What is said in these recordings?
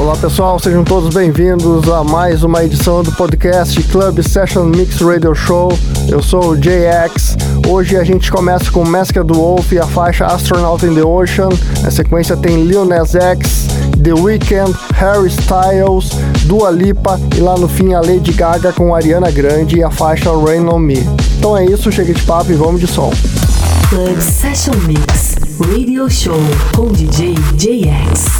Olá pessoal, sejam todos bem-vindos a mais uma edição do podcast Club Session Mix Radio Show. Eu sou o JX. Hoje a gente começa com Masked Wolf e a faixa Astronaut in the Ocean. Na sequência tem Lil X, The Weeknd, Harry Styles, Dua Lipa e lá no fim a Lady Gaga com Ariana Grande e a faixa Rain on Me. Então é isso, chega de papo e vamos de som. Club Session Mix Radio Show com DJ JX.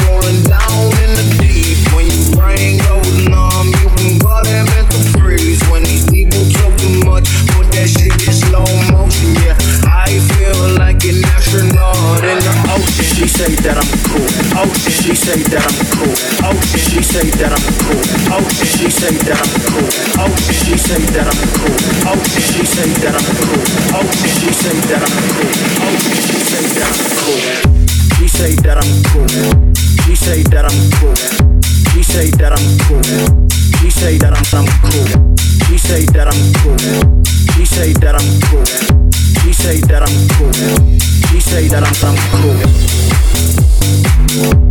say that I'm cool. Ocean. She say that I'm cool. Ocean. She say that I'm cool. Ocean. She say that I'm cool. Ocean. She say that I'm cool. Ocean. She say that I'm cool. Ocean. She say that I'm cool. Ocean. She say that I'm cool. She say that I'm cool. She say that I'm cool. She say that I'm cool. She say that I'm I'm cool. She say that I'm cool. She say that I'm cool. She say that I'm cool. She say that I'm I'm cool. Pockets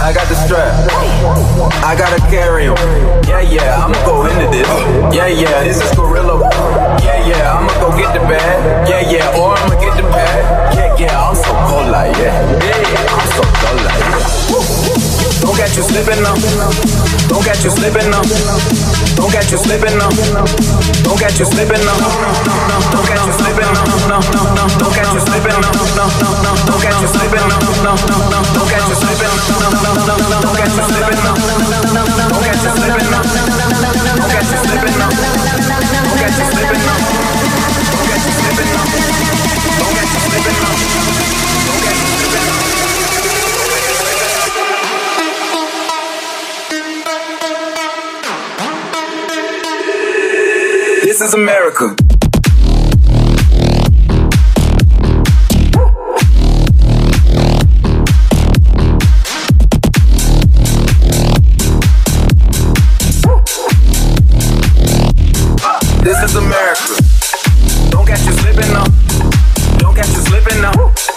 I got the strap. I gotta carry him. Yeah, yeah, I'ma go into this. Yeah, yeah, this is Gorilla. Yeah, yeah, I'ma go get the bag. Yeah, yeah, or I'ma get the pad. Yeah, yeah, I'm so cold like. Yeah, catch you slipping up. Don't catch you slipping up. Don't catch you slipping up. Don't catch you slipping up. Don't catch you slipping up. Don't now. you slipping up. Don't catch you slipping now. No, no, no. Don't catch you slipping now. No, no, no. Don't catch you slipping now. No, no, no. Don't catch you slipping up. Don't catch you slipping up. Don't catch you slipping up. Don't catch you slipping up. Don't catch you slipping up. Don't catch you slipping up. Don't catch you slipping now. This is America. This is America. Don't catch you slipping now. Don't catch you slipping now.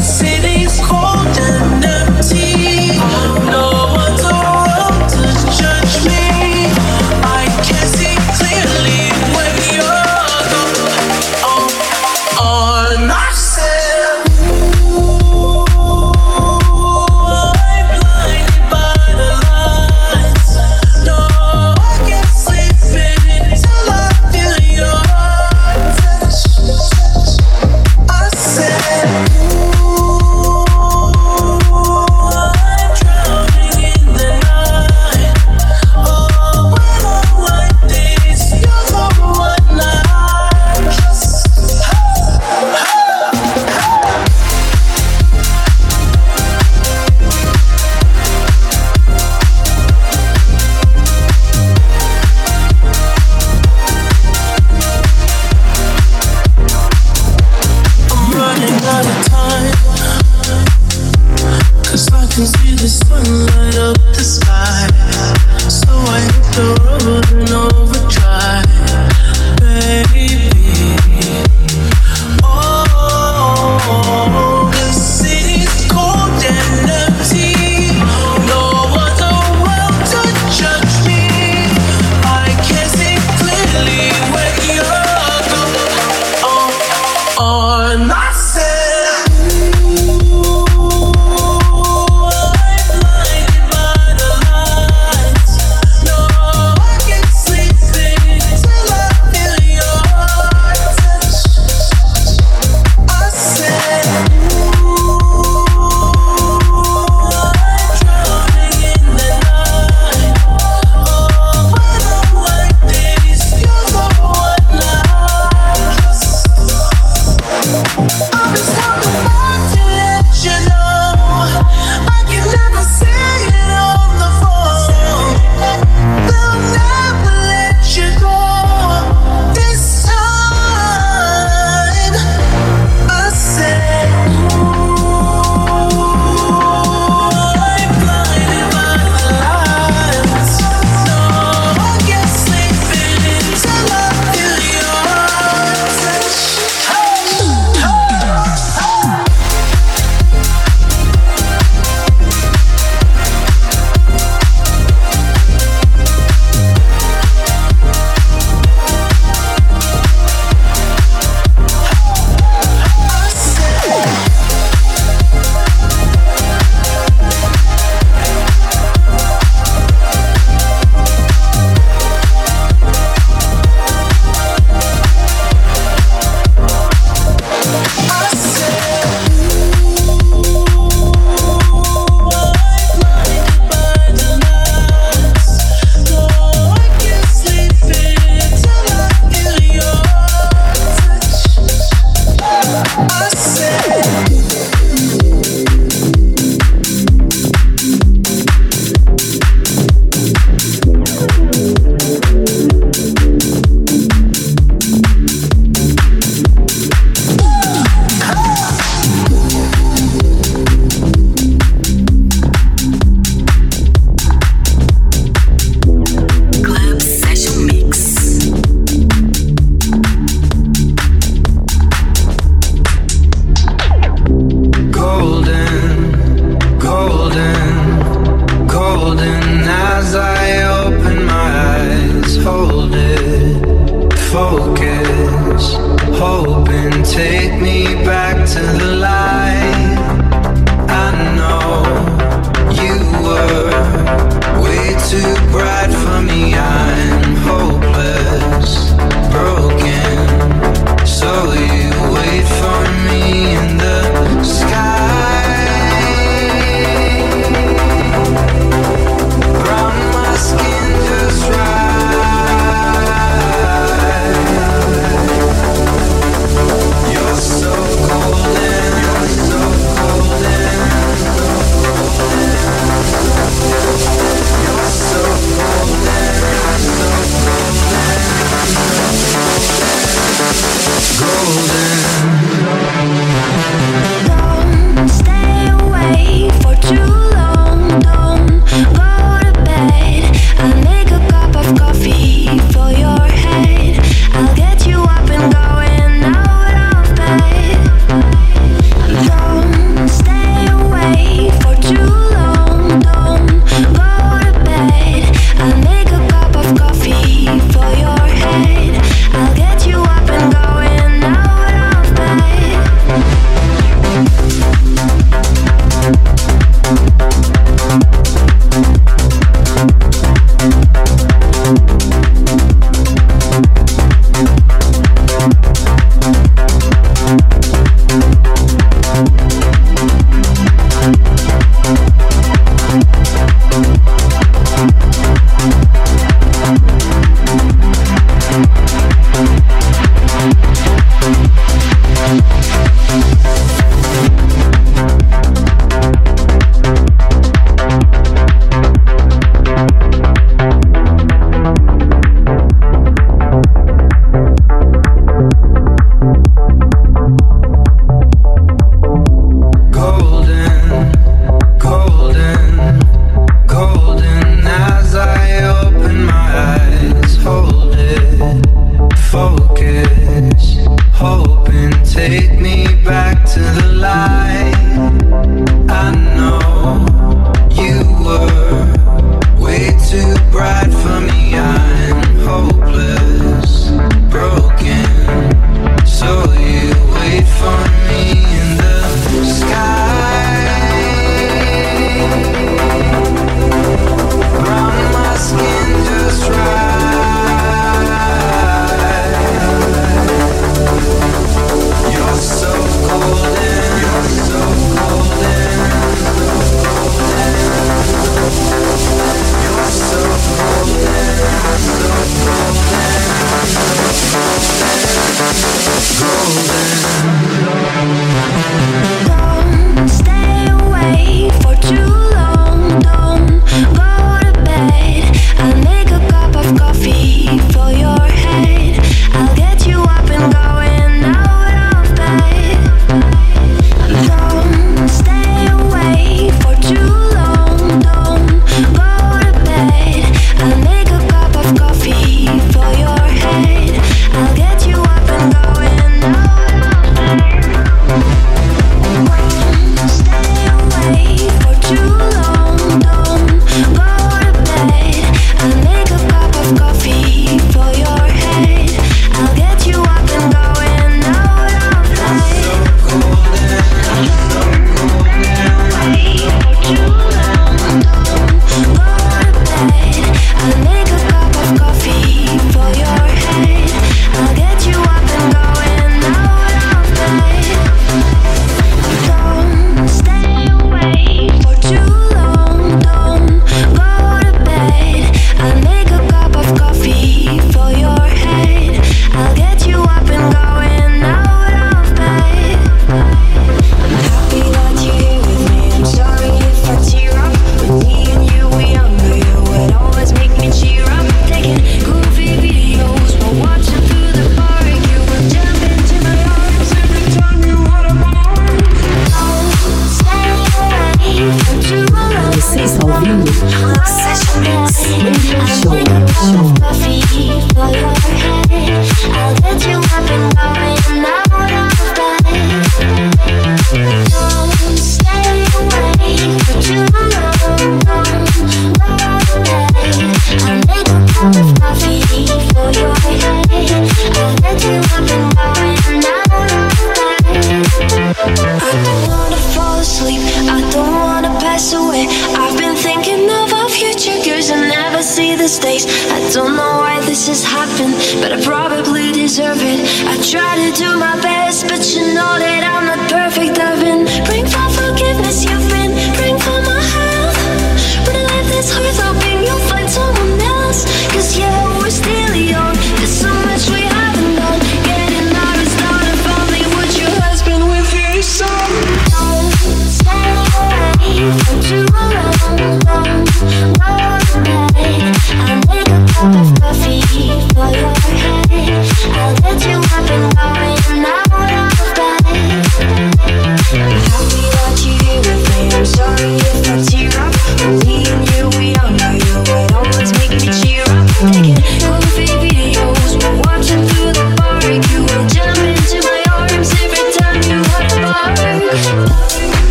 See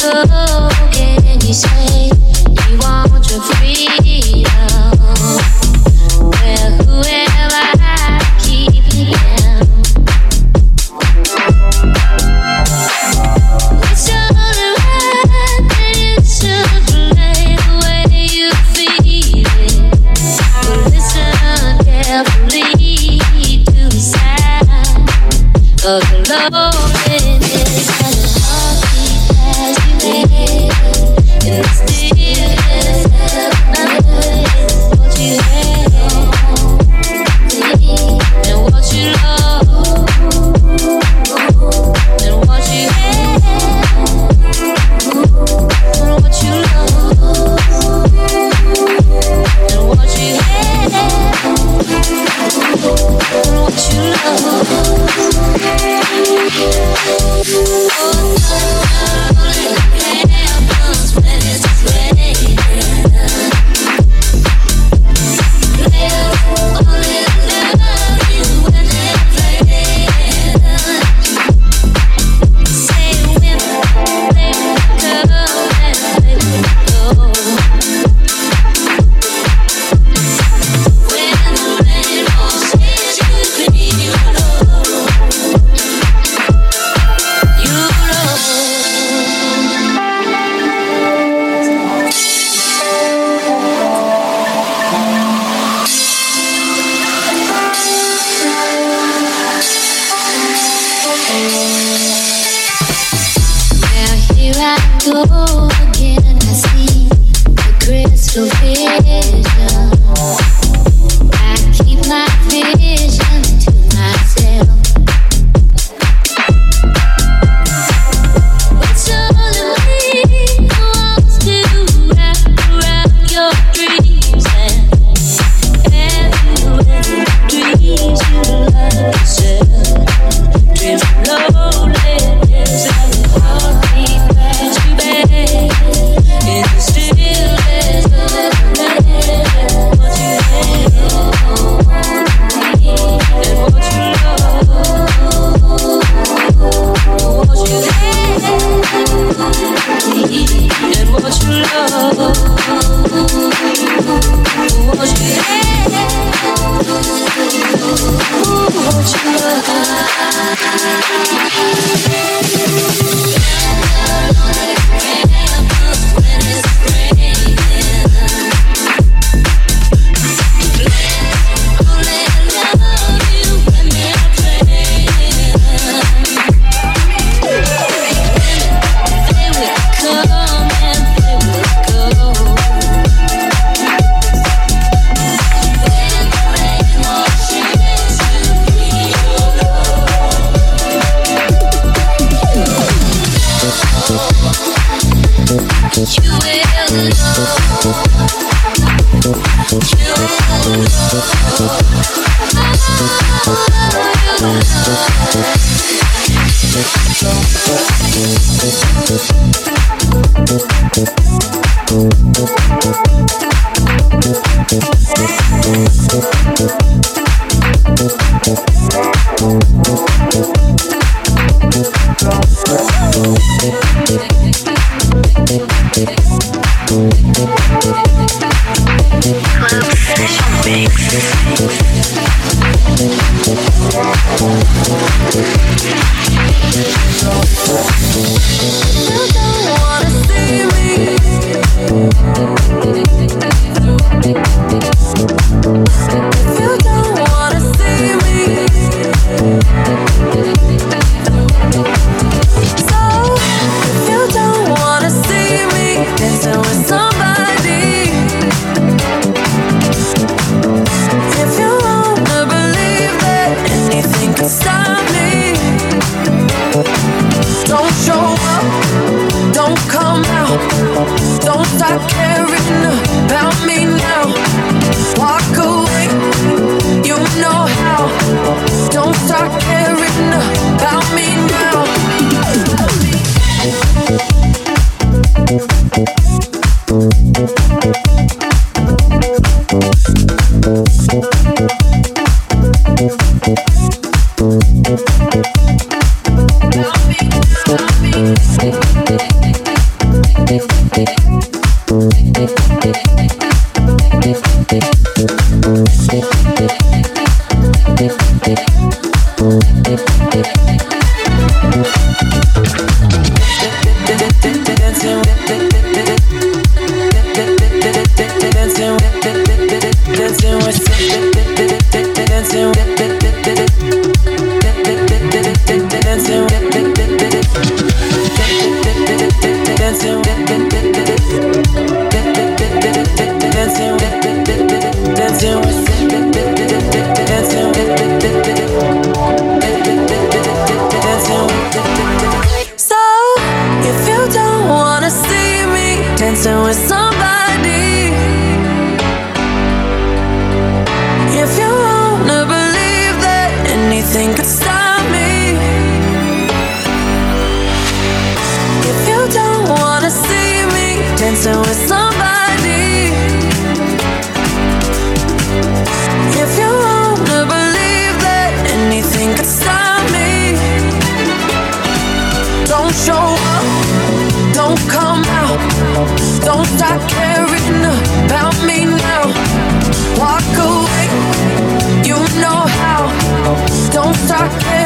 Go, can you say you want your freedom? Well, whoever I keep thinking. I keep my vision to myself. Dancing Thank you. stuck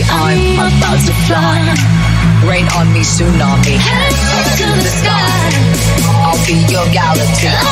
country, I'm about to fly. Rain on me, tsunami. Head to the sky. I'll be your galaxy.